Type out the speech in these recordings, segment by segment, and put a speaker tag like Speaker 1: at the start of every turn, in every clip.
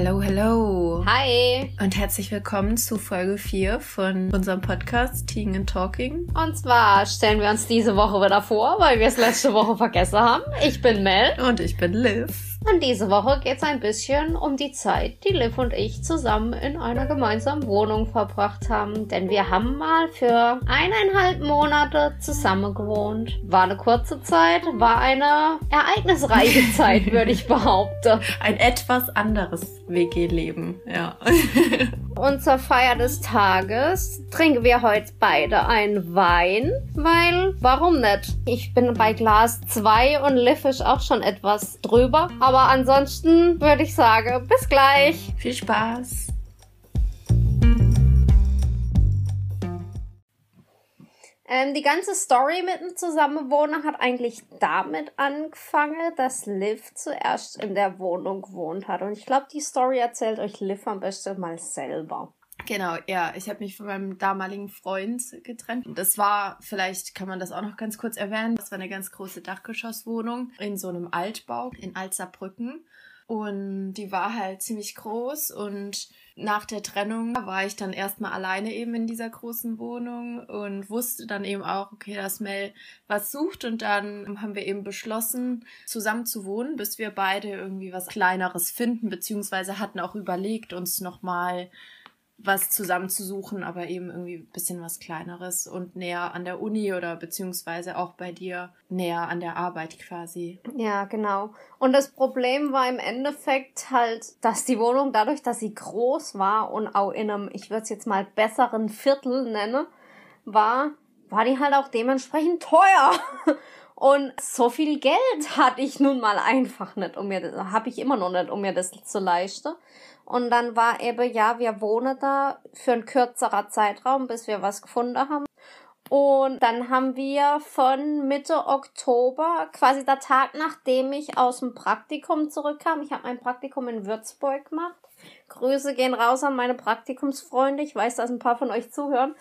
Speaker 1: Hello, hello.
Speaker 2: Hi.
Speaker 1: Und herzlich willkommen zu Folge 4 von unserem Podcast Teeing and Talking.
Speaker 2: Und zwar stellen wir uns diese Woche wieder vor, weil wir es letzte Woche vergessen haben. Ich bin Mel.
Speaker 1: Und ich bin Liv.
Speaker 2: Und diese Woche geht es ein bisschen um die Zeit, die Liv und ich zusammen in einer gemeinsamen Wohnung verbracht haben. Denn wir haben mal für eineinhalb Monate zusammen gewohnt. War eine kurze Zeit, war eine ereignisreiche Zeit, würde ich behaupten.
Speaker 1: Ein etwas anderes WG-Leben, ja.
Speaker 2: und zur Feier des Tages trinken wir heute beide einen Wein, weil warum nicht? Ich bin bei Glas 2 und Liv ist auch schon etwas drüber. Aber ansonsten würde ich sagen, bis gleich.
Speaker 1: Viel Spaß.
Speaker 2: Ähm, die ganze Story mit dem Zusammenwohnen hat eigentlich damit angefangen, dass Liv zuerst in der Wohnung gewohnt hat. Und ich glaube, die Story erzählt euch Liv am besten mal selber.
Speaker 1: Genau, ja, ich habe mich von meinem damaligen Freund getrennt. Das war, vielleicht kann man das auch noch ganz kurz erwähnen, das war eine ganz große Dachgeschosswohnung in so einem Altbau in Alzerbrücken. Und die war halt ziemlich groß. Und nach der Trennung war ich dann erstmal alleine eben in dieser großen Wohnung und wusste dann eben auch, okay, dass Mel was sucht. Und dann haben wir eben beschlossen, zusammen zu wohnen, bis wir beide irgendwie was Kleineres finden, beziehungsweise hatten auch überlegt, uns nochmal was zusammenzusuchen, aber eben irgendwie ein bisschen was Kleineres und näher an der Uni oder beziehungsweise auch bei dir näher an der Arbeit quasi.
Speaker 2: Ja, genau. Und das Problem war im Endeffekt halt, dass die Wohnung dadurch, dass sie groß war und auch in einem, ich würde es jetzt mal besseren Viertel nennen, war, war die halt auch dementsprechend teuer. Und so viel Geld hatte ich nun mal einfach nicht, um mir habe ich immer noch nicht, um mir das zu leisten. Und dann war eben, ja, wir wohnen da für einen kürzerer Zeitraum, bis wir was gefunden haben. Und dann haben wir von Mitte Oktober, quasi der Tag, nachdem ich aus dem Praktikum zurückkam, ich habe mein Praktikum in Würzburg gemacht. Grüße gehen raus an meine Praktikumsfreunde. Ich weiß, dass ein paar von euch zuhören.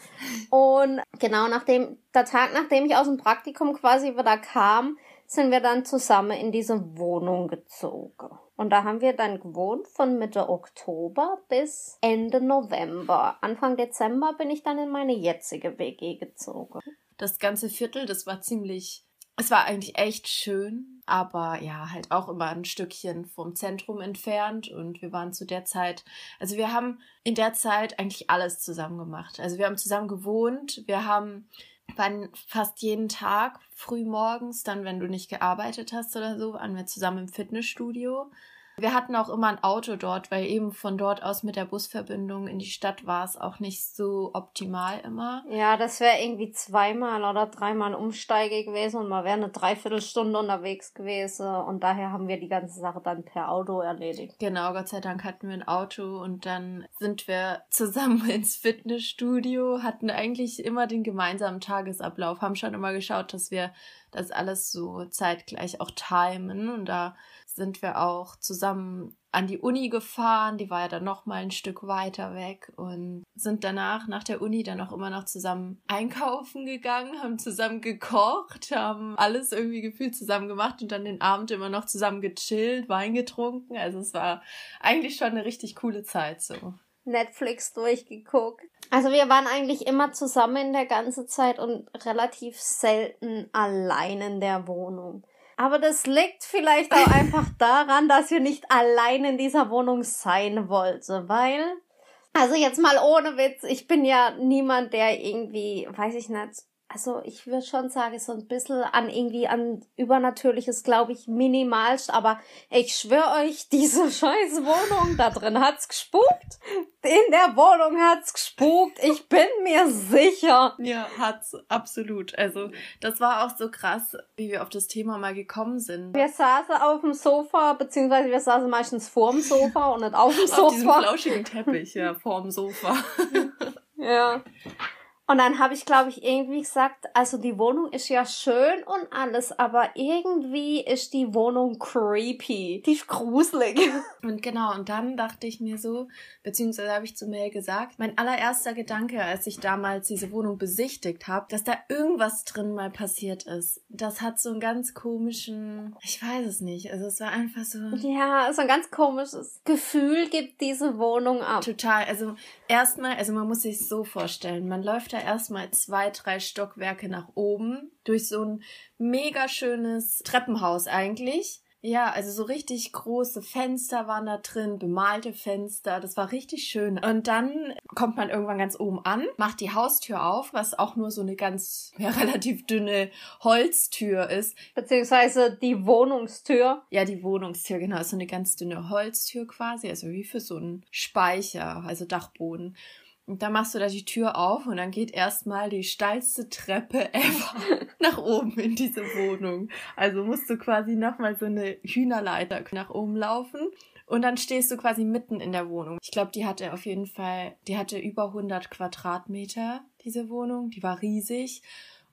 Speaker 2: Und genau nachdem, der Tag, nachdem ich aus dem Praktikum quasi wieder kam, sind wir dann zusammen in diese Wohnung gezogen. Und da haben wir dann gewohnt von Mitte Oktober bis Ende November. Anfang Dezember bin ich dann in meine jetzige WG gezogen.
Speaker 1: Das ganze Viertel, das war ziemlich, es war eigentlich echt schön, aber ja, halt auch immer ein Stückchen vom Zentrum entfernt. Und wir waren zu der Zeit, also wir haben in der Zeit eigentlich alles zusammen gemacht. Also wir haben zusammen gewohnt, wir haben waren fast jeden Tag früh morgens, dann wenn du nicht gearbeitet hast oder so, waren wir zusammen im Fitnessstudio. Wir hatten auch immer ein Auto dort, weil eben von dort aus mit der Busverbindung in die Stadt war es auch nicht so optimal immer.
Speaker 2: Ja, das wäre irgendwie zweimal oder dreimal Umsteige gewesen und man wäre eine Dreiviertelstunde unterwegs gewesen und daher haben wir die ganze Sache dann per Auto erledigt.
Speaker 1: Genau, Gott sei Dank hatten wir ein Auto und dann sind wir zusammen ins Fitnessstudio, hatten eigentlich immer den gemeinsamen Tagesablauf, haben schon immer geschaut, dass wir das alles so zeitgleich auch timen und da sind wir auch zusammen an die Uni gefahren, die war ja dann noch mal ein Stück weiter weg und sind danach nach der Uni dann auch immer noch zusammen einkaufen gegangen, haben zusammen gekocht, haben alles irgendwie gefühlt zusammen gemacht und dann den Abend immer noch zusammen gechillt, Wein getrunken. Also es war eigentlich schon eine richtig coole Zeit so.
Speaker 2: Netflix durchgeguckt. Also wir waren eigentlich immer zusammen in der ganzen Zeit und relativ selten allein in der Wohnung. Aber das liegt vielleicht auch einfach daran, dass wir nicht allein in dieser Wohnung sein wollten, weil, also jetzt mal ohne Witz, ich bin ja niemand, der irgendwie, weiß ich nicht, also ich würde schon sagen, so ein bisschen an irgendwie an Übernatürliches, glaube ich, minimalst, aber ich schwöre euch, diese scheiß Wohnung, da drin hat's gespukt. In der Wohnung hat's gespukt. Ich bin mir sicher.
Speaker 1: Ja, hat's absolut. Also, das war auch so krass, wie wir auf das Thema mal gekommen sind.
Speaker 2: Wir saßen auf dem Sofa, beziehungsweise wir saßen meistens vorm Sofa und nicht auf dem Sofa.
Speaker 1: Auf diesem flauschigen Teppich, ja, vorm Sofa.
Speaker 2: ja. Und dann habe ich, glaube ich, irgendwie gesagt, also die Wohnung ist ja schön und alles, aber irgendwie ist die Wohnung creepy. Die ist gruselig.
Speaker 1: Und genau, und dann dachte ich mir so, beziehungsweise habe ich zu Mel gesagt, mein allererster Gedanke, als ich damals diese Wohnung besichtigt habe, dass da irgendwas drin mal passiert ist. Das hat so einen ganz komischen, ich weiß es nicht, also es war einfach so.
Speaker 2: Ja, so ein ganz komisches Gefühl gibt diese Wohnung ab.
Speaker 1: Total, also erstmal, also man muss sich so vorstellen, man läuft da erstmal zwei, drei Stockwerke nach oben durch so ein mega schönes Treppenhaus eigentlich. Ja, also so richtig große Fenster waren da drin, bemalte Fenster, das war richtig schön. Und dann kommt man irgendwann ganz oben an, macht die Haustür auf, was auch nur so eine ganz ja, relativ dünne Holztür ist.
Speaker 2: Beziehungsweise die Wohnungstür.
Speaker 1: Ja, die Wohnungstür, genau, ist so eine ganz dünne Holztür quasi, also wie für so einen Speicher, also Dachboden. Und dann machst du da die Tür auf und dann geht erstmal die steilste Treppe ever nach oben in diese Wohnung. Also musst du quasi nochmal so eine Hühnerleiter nach oben laufen. Und dann stehst du quasi mitten in der Wohnung. Ich glaube, die hatte auf jeden Fall, die hatte über 100 Quadratmeter, diese Wohnung. Die war riesig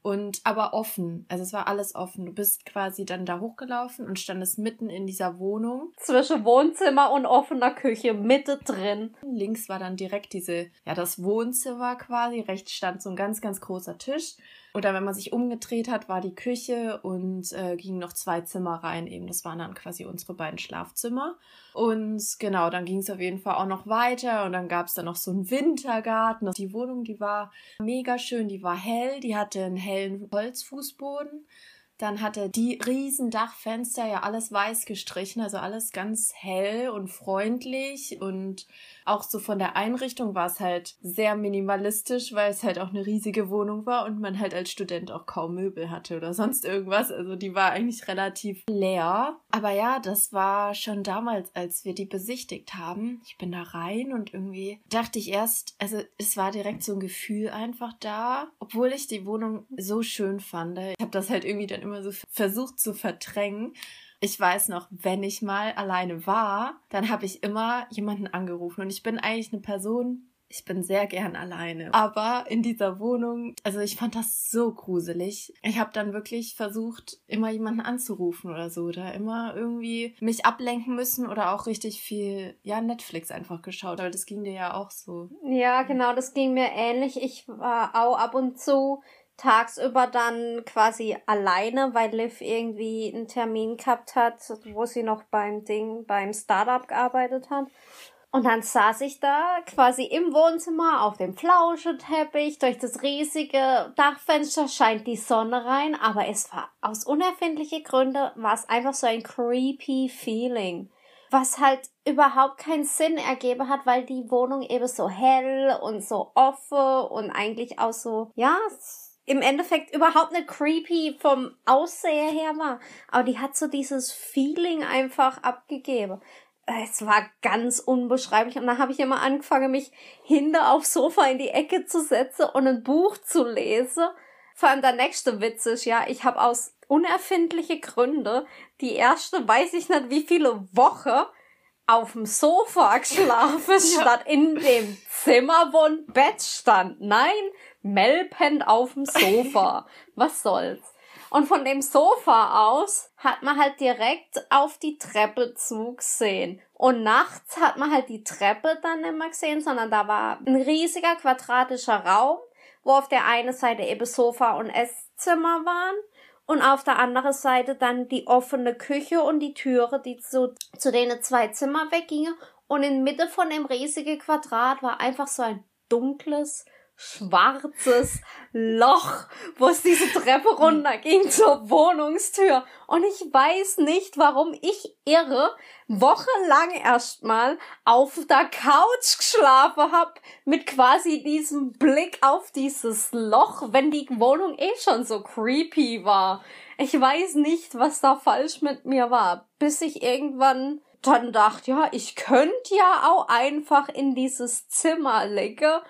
Speaker 1: und aber offen. Also es war alles offen. Du bist quasi dann da hochgelaufen und standest mitten in dieser Wohnung.
Speaker 2: Zwischen Wohnzimmer und offener Küche, Mitte drin.
Speaker 1: Links war dann direkt diese, ja, das Wohnzimmer quasi. Rechts stand so ein ganz, ganz großer Tisch. Oder wenn man sich umgedreht hat, war die Küche und äh, gingen noch zwei Zimmer rein. Eben, das waren dann quasi unsere beiden Schlafzimmer. Und genau, dann ging es auf jeden Fall auch noch weiter und dann gab es da noch so einen Wintergarten. Die Wohnung, die war mega schön, die war hell, die hatte einen hellen Holzfußboden. Dann hatte die riesen Dachfenster ja alles weiß gestrichen, also alles ganz hell und freundlich und auch so von der Einrichtung war es halt sehr minimalistisch, weil es halt auch eine riesige Wohnung war und man halt als Student auch kaum Möbel hatte oder sonst irgendwas. Also die war eigentlich relativ leer. Aber ja, das war schon damals, als wir die besichtigt haben. Ich bin da rein und irgendwie dachte ich erst, also es war direkt so ein Gefühl einfach da, obwohl ich die Wohnung so schön fand. Ich habe das halt irgendwie dann immer so versucht zu verdrängen. Ich weiß noch, wenn ich mal alleine war, dann habe ich immer jemanden angerufen und ich bin eigentlich eine Person, ich bin sehr gern alleine. Aber in dieser Wohnung, also ich fand das so gruselig. Ich habe dann wirklich versucht, immer jemanden anzurufen oder so. Oder immer irgendwie mich ablenken müssen oder auch richtig viel, ja, Netflix einfach geschaut. Aber das ging dir ja auch so.
Speaker 2: Ja, genau, das ging mir ähnlich. Ich war auch ab und zu tagsüber dann quasi alleine, weil Liv irgendwie einen Termin gehabt hat, wo sie noch beim Ding, beim Startup gearbeitet hat. Und dann saß ich da quasi im Wohnzimmer auf dem Flauscheteppich. Durch das riesige Dachfenster scheint die Sonne rein, aber es war aus unerfindlichen Gründen war es einfach so ein creepy Feeling. Was halt überhaupt keinen Sinn ergeben hat, weil die Wohnung eben so hell und so offen und eigentlich auch so, ja, im Endeffekt überhaupt nicht creepy vom Aussehen her war. Aber die hat so dieses Feeling einfach abgegeben. Es war ganz unbeschreiblich. Und dann habe ich immer angefangen, mich hinter aufs Sofa in die Ecke zu setzen und ein Buch zu lesen. Vor allem der nächste Witz ist ja, ich habe aus unerfindliche Gründe die erste, weiß ich nicht wie viele Woche auf dem Sofa geschlafen, statt in dem Zimmer, wo ein Bett stand. Nein, Mel pennt auf dem Sofa. Was soll's? Und von dem Sofa aus hat man halt direkt auf die Treppe zugesehen. Und nachts hat man halt die Treppe dann nicht mehr gesehen, sondern da war ein riesiger quadratischer Raum, wo auf der einen Seite eben Sofa und Esszimmer waren und auf der anderen Seite dann die offene Küche und die Türe, die zu, zu denen zwei Zimmer weggingen. Und in Mitte von dem riesigen Quadrat war einfach so ein dunkles, schwarzes Loch, wo es diese Treppe runter ging zur Wohnungstür. Und ich weiß nicht, warum ich irre wochenlang erstmal auf der Couch geschlafen hab mit quasi diesem Blick auf dieses Loch, wenn die Wohnung eh schon so creepy war. Ich weiß nicht, was da falsch mit mir war, bis ich irgendwann dann dachte, ja, ich könnte ja auch einfach in dieses Zimmer legen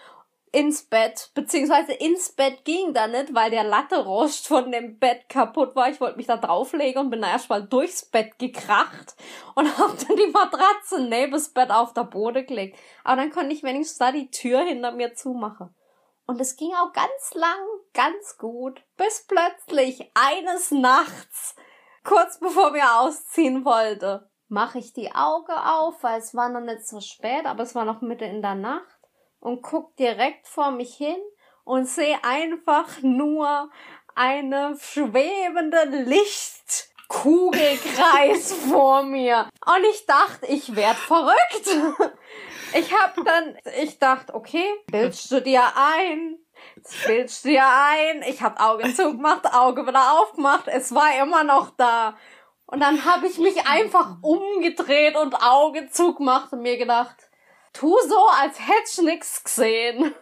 Speaker 2: ins Bett, beziehungsweise ins Bett ging da nicht, weil der Latterost von dem Bett kaputt war. Ich wollte mich da drauflegen und bin da erstmal durchs Bett gekracht und hab dann die Matratze neben das Bett auf der Boden gelegt. Aber dann konnte ich wenigstens da die Tür hinter mir zumachen. Und es ging auch ganz lang, ganz gut, bis plötzlich eines Nachts, kurz bevor wir ausziehen wollte, mache ich die Augen auf, weil es war noch nicht so spät, aber es war noch Mitte in der Nacht und guck direkt vor mich hin und sehe einfach nur eine schwebende Lichtkugelkreis vor mir. Und ich dachte, ich werd verrückt. Ich hab dann, ich dachte, okay, bildst du dir ein? Bildst du dir ein? Ich hab Auge zugemacht, Auge wieder aufgemacht. Es war immer noch da. Und dann habe ich mich einfach umgedreht und Auge zugemacht und mir gedacht, tu so, als hättest du nichts gesehen.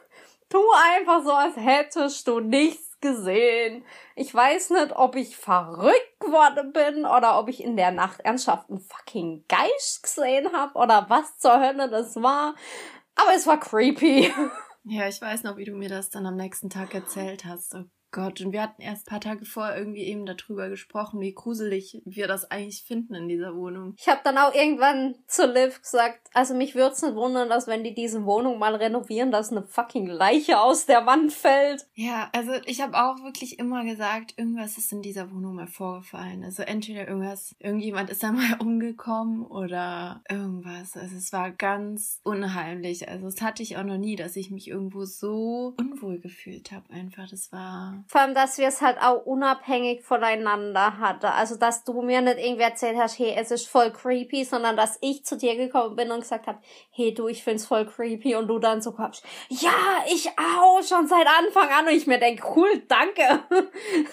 Speaker 2: Tu einfach so, als hättest du nichts gesehen. Ich weiß nicht, ob ich verrückt geworden bin oder ob ich in der Nacht ernsthaft einen fucking Geist gesehen habe oder was zur Hölle das war. Aber es war creepy.
Speaker 1: Ja, ich weiß noch, wie du mir das dann am nächsten Tag erzählt hast. Oh Gott, und wir hatten erst ein paar Tage vor irgendwie eben darüber gesprochen, wie gruselig wir das eigentlich finden in dieser Wohnung.
Speaker 2: Ich habe dann auch irgendwann zu Liv gesagt, also mich würde es nicht wundern, dass wenn die diese Wohnung mal renovieren, dass eine fucking Leiche aus der Wand fällt.
Speaker 1: Ja, also ich habe auch wirklich immer gesagt, irgendwas ist in dieser Wohnung mal vorgefallen. Also entweder irgendwas, irgendjemand ist da mal umgekommen oder irgendwas. Also es war ganz unheimlich. Also es hatte ich auch noch nie, dass ich mich irgendwo so unwohl gefühlt habe. Einfach, das war
Speaker 2: vor allem, dass wir es halt auch unabhängig voneinander hatten. Also, dass du mir nicht irgendwie erzählt hast, hey, es ist voll creepy, sondern dass ich zu dir gekommen bin und gesagt habe, hey, du, ich find's voll creepy und du dann so kommst, ja, ich auch, schon seit Anfang an und ich mir denke, cool, danke.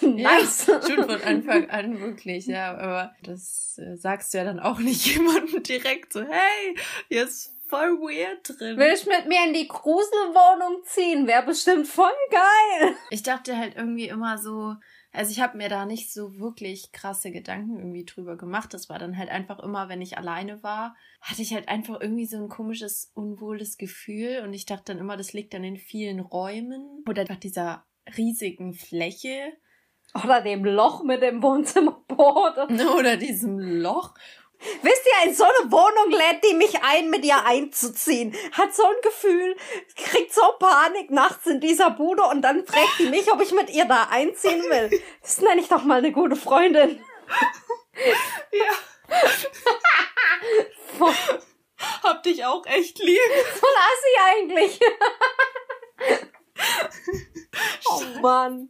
Speaker 1: nice. Ja, schon von Anfang an, wirklich, ja, aber das äh, sagst du ja dann auch nicht jemandem direkt so, hey, jetzt voll weird drin.
Speaker 2: Willst du mit mir in die Gruselwohnung ziehen? Wäre bestimmt voll geil.
Speaker 1: Ich dachte halt irgendwie immer so, also ich habe mir da nicht so wirklich krasse Gedanken irgendwie drüber gemacht. Das war dann halt einfach immer, wenn ich alleine war, hatte ich halt einfach irgendwie so ein komisches, unwohles Gefühl. Und ich dachte dann immer, das liegt dann in vielen Räumen oder einfach dieser riesigen Fläche.
Speaker 2: Oder dem Loch mit dem Wohnzimmerboden.
Speaker 1: Oder diesem Loch.
Speaker 2: Wisst ihr, in so eine Wohnung lädt die mich ein, mit ihr einzuziehen. Hat so ein Gefühl, kriegt so Panik nachts in dieser Bude und dann fragt die mich, ob ich mit ihr da einziehen will. Das nenne ich doch mal eine gute Freundin. Ja.
Speaker 1: Hab dich auch echt lieb.
Speaker 2: Voll assi eigentlich. oh Mann.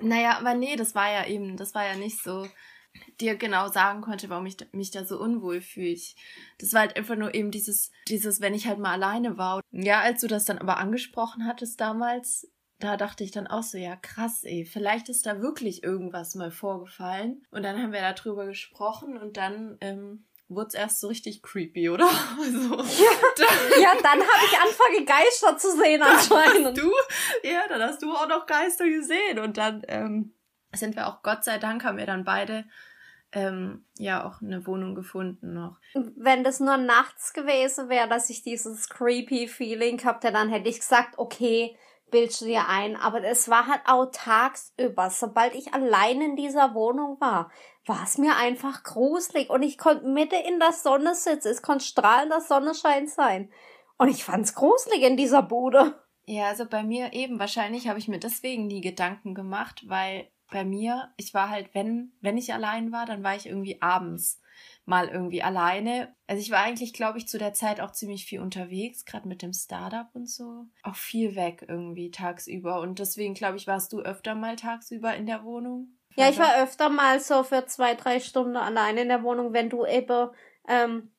Speaker 1: Naja, aber nee, das war ja eben, das war ja nicht so dir genau sagen konnte, warum ich mich da so unwohl fühle. Das war halt einfach nur eben dieses, dieses, wenn ich halt mal alleine war. Ja, als du das dann aber angesprochen hattest damals, da dachte ich dann auch so, ja krass, ey, vielleicht ist da wirklich irgendwas mal vorgefallen. Und dann haben wir darüber gesprochen und dann ähm, wurde es erst so richtig creepy, oder? Also,
Speaker 2: ja, dann, ja, dann habe ich angefangen, Geister zu sehen anscheinend.
Speaker 1: Du? Ja, dann hast du auch noch Geister gesehen. Und dann ähm, sind wir auch, Gott sei Dank, haben wir dann beide ähm, ja auch eine Wohnung gefunden noch.
Speaker 2: Wenn das nur nachts gewesen wäre, dass ich dieses creepy Feeling hatte, dann hätte ich gesagt, okay, bildest du dir ein. Aber es war halt auch tagsüber. Sobald ich allein in dieser Wohnung war, war es mir einfach gruselig. Und ich konnte Mitte in der Sonne sitzen. Es konnte strahlender Sonnenschein sein. Und ich fand's gruselig in dieser Bude.
Speaker 1: Ja, also bei mir eben. Wahrscheinlich habe ich mir deswegen nie Gedanken gemacht, weil bei mir, ich war halt, wenn, wenn ich allein war, dann war ich irgendwie abends mal irgendwie alleine. Also ich war eigentlich, glaube ich, zu der Zeit auch ziemlich viel unterwegs, gerade mit dem Startup und so. Auch viel weg irgendwie tagsüber. Und deswegen, glaube ich, warst du öfter mal tagsüber in der Wohnung.
Speaker 2: Ja, ich war öfter mal so für zwei, drei Stunden alleine in der Wohnung, wenn du eben ähm,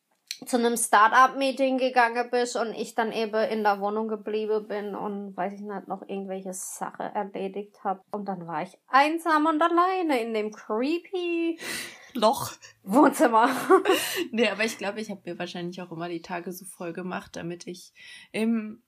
Speaker 2: zu einem Start-up-Meeting gegangen bist und ich dann eben in der Wohnung geblieben bin und weiß ich nicht, noch irgendwelche Sache erledigt habe. Und dann war ich einsam und alleine in dem creepy
Speaker 1: Loch.
Speaker 2: Wohnzimmer.
Speaker 1: nee, aber ich glaube, ich habe mir wahrscheinlich auch immer die Tage so voll gemacht, damit ich im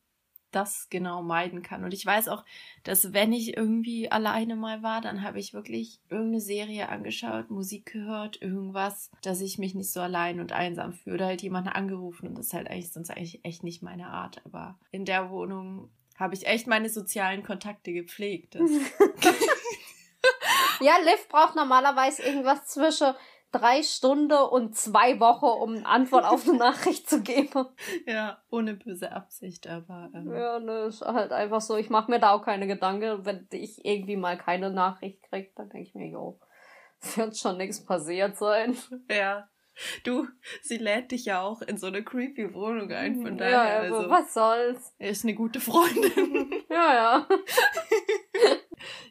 Speaker 1: das genau meiden kann. Und ich weiß auch, dass wenn ich irgendwie alleine mal war, dann habe ich wirklich irgendeine Serie angeschaut, Musik gehört, irgendwas, dass ich mich nicht so allein und einsam fühle. Oder halt jemanden angerufen und das ist halt eigentlich sonst eigentlich echt nicht meine Art. Aber in der Wohnung habe ich echt meine sozialen Kontakte gepflegt.
Speaker 2: ja, Liv braucht normalerweise irgendwas zwischen drei Stunden und zwei Wochen, um eine Antwort auf eine Nachricht zu geben.
Speaker 1: Ja, ohne böse Absicht, aber.
Speaker 2: Ähm. Ja, ne, ist halt einfach so. Ich mache mir da auch keine Gedanken. Wenn ich irgendwie mal keine Nachricht krieg, dann denke ich mir, jo, wird schon nichts passiert sein.
Speaker 1: Ja. Du, sie lädt dich ja auch in so eine creepy Wohnung ein, von daher.
Speaker 2: Ja, also, also was soll's.
Speaker 1: Er ist eine gute Freundin.
Speaker 2: ja, ja.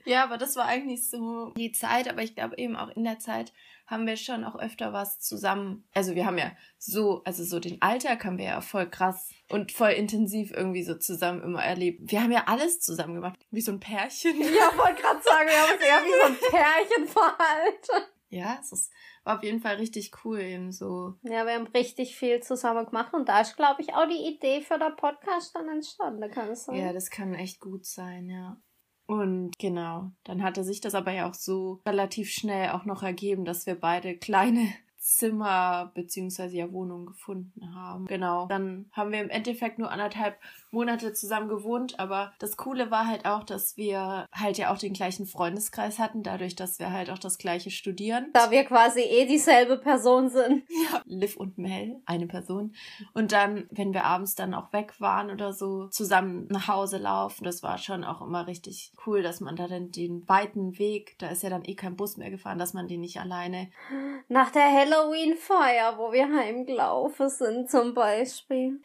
Speaker 1: ja, aber das war eigentlich so die Zeit, aber ich glaube eben auch in der Zeit haben wir schon auch öfter was zusammen. Also wir haben ja so, also so den Alltag haben wir ja voll krass und voll intensiv irgendwie so zusammen immer erlebt. Wir haben ja alles zusammen gemacht, wie so ein Pärchen.
Speaker 2: Ja, wollte gerade sagen, wir haben uns eher wie so ein Pärchen verhalten.
Speaker 1: Ja, es ist, war auf jeden Fall richtig cool eben so.
Speaker 2: Ja, wir haben richtig viel zusammen gemacht und da ist, glaube ich, auch die Idee für den Podcast dann entstanden, kann es sein.
Speaker 1: Ja, das kann echt gut sein, ja. Und genau, dann hatte sich das aber ja auch so relativ schnell auch noch ergeben, dass wir beide kleine Zimmer beziehungsweise ja Wohnung gefunden haben. Genau. Dann haben wir im Endeffekt nur anderthalb Monate zusammen gewohnt, aber das Coole war halt auch, dass wir halt ja auch den gleichen Freundeskreis hatten, dadurch, dass wir halt auch das gleiche studieren.
Speaker 2: Da wir quasi eh dieselbe Person sind.
Speaker 1: Ja, Liv und Mel, eine Person. Und dann, wenn wir abends dann auch weg waren oder so, zusammen nach Hause laufen, das war schon auch immer richtig cool, dass man da dann den weiten Weg, da ist ja dann eh kein Bus mehr gefahren, dass man den nicht alleine.
Speaker 2: Nach der Halloween-Feier, wo wir heimgelaufen sind zum Beispiel.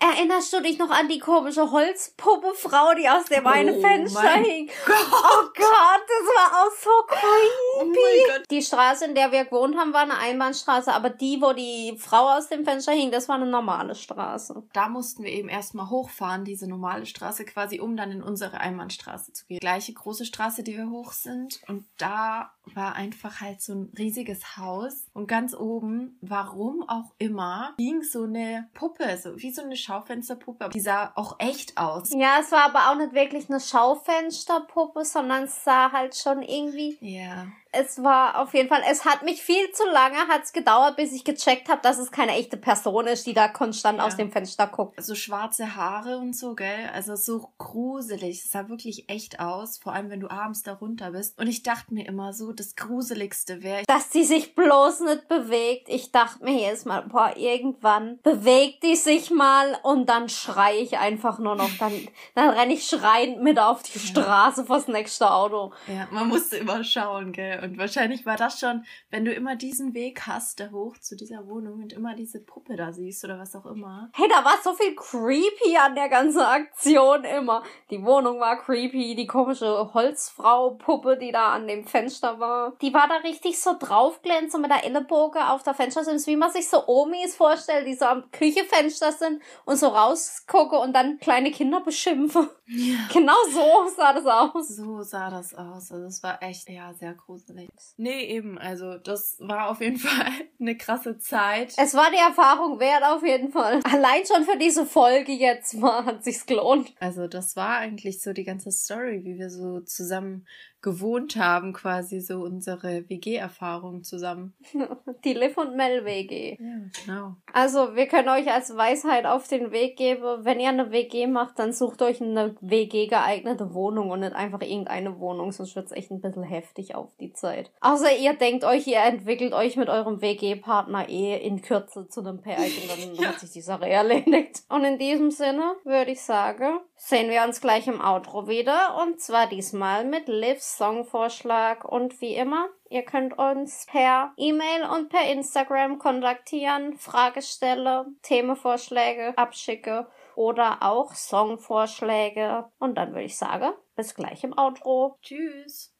Speaker 2: Erinnerst du dich noch an die komische Holzpuppe-Frau, die aus dem oh einen Fenster hing. Gott. Oh Gott, das war auch so creepy. Oh die Straße, in der wir gewohnt haben, war eine Einbahnstraße, aber die, wo die Frau aus dem Fenster hing, das war eine normale Straße.
Speaker 1: Da mussten wir eben erstmal hochfahren, diese normale Straße quasi, um dann in unsere Einbahnstraße zu gehen. Gleiche große Straße, die wir hoch sind. Und da war einfach halt so ein riesiges Haus. Und ganz oben, warum auch immer, hing so eine Puppe, so wie so eine Schaufensterpuppe. Die sah auch echt aus.
Speaker 2: Ja, es war aber auch nicht wirklich eine Schaufensterpuppe, sondern es sah halt schon irgendwie.
Speaker 1: Ja
Speaker 2: es war auf jeden Fall, es hat mich viel zu lange hat's gedauert, bis ich gecheckt habe, dass es keine echte Person ist, die da konstant ja. aus dem Fenster guckt.
Speaker 1: So schwarze Haare und so, gell? Also so gruselig. Es sah wirklich echt aus, vor allem wenn du abends da runter bist. Und ich dachte mir immer so, das Gruseligste wäre.
Speaker 2: Dass die sich bloß nicht bewegt. Ich dachte mir jedes Mal, boah, irgendwann bewegt die sich mal und dann schrei ich einfach nur noch. Dann, dann renne ich schreiend mit auf die ja. Straße vors nächste Auto.
Speaker 1: Ja, man musste immer schauen, gell? Und wahrscheinlich war das schon, wenn du immer diesen Weg hast, da hoch zu dieser Wohnung und immer diese Puppe da siehst oder was auch immer.
Speaker 2: Hey, da war so viel creepy an der ganzen Aktion immer. Die Wohnung war creepy, die komische Holzfrau-Puppe, die da an dem Fenster war. Die war da richtig so draufglänzend so mit der Ellenbogen auf der Fenstersims, wie man sich so Omis vorstellt, die so am Küchefenster sind und so rausgucke und dann kleine Kinder beschimpfen. Ja. Genau so sah das aus.
Speaker 1: So sah das aus. Also es war echt, ja, sehr gruselig. Nee, eben, also das war auf jeden Fall eine krasse Zeit.
Speaker 2: Es war die Erfahrung wert, auf jeden Fall. Allein schon für diese Folge jetzt mal hat sich's gelohnt.
Speaker 1: Also das war eigentlich so die ganze Story, wie wir so zusammen gewohnt haben, quasi so unsere WG-Erfahrung zusammen.
Speaker 2: Die Liv und Mel WG.
Speaker 1: Ja, genau.
Speaker 2: Also, wir können euch als Weisheit auf den Weg geben, wenn ihr eine WG macht, dann sucht euch eine WG geeignete Wohnung und nicht einfach irgendeine Wohnung, sonst wird's echt ein bisschen heftig auf die Zeit. Außer ihr denkt euch, ihr entwickelt euch mit eurem WG-Partner eh in Kürze zu einem Pärchen, dann ja. hat sich die Sache erledigt. Und in diesem Sinne würde ich sagen, sehen wir uns gleich im Outro wieder und zwar diesmal mit Livs Songvorschlag und wie immer, ihr könnt uns per E-Mail und per Instagram kontaktieren, Fragestelle, Themenvorschläge abschicke oder auch Songvorschläge und dann würde ich sagen, bis gleich im Outro.
Speaker 1: Tschüss.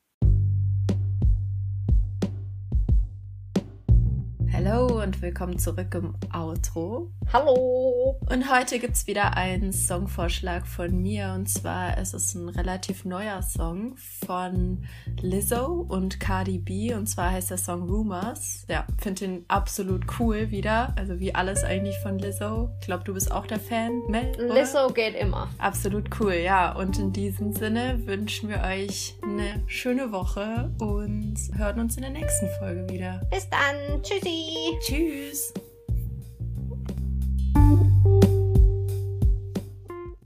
Speaker 1: Hallo und willkommen zurück im Outro.
Speaker 2: Hallo!
Speaker 1: Und heute gibt es wieder einen Songvorschlag von mir und zwar ist es ein relativ neuer Song von Lizzo und Cardi B und zwar heißt der Song Rumors. Ja, finde ihn absolut cool wieder, also wie alles eigentlich von Lizzo. Ich glaube, du bist auch der Fan, Mel?
Speaker 2: Lizzo geht immer.
Speaker 1: Absolut cool, ja. Und in diesem Sinne wünschen wir euch eine schöne Woche und hören uns in der nächsten Folge wieder.
Speaker 2: Bis dann, tschüssi!
Speaker 1: Tschüss.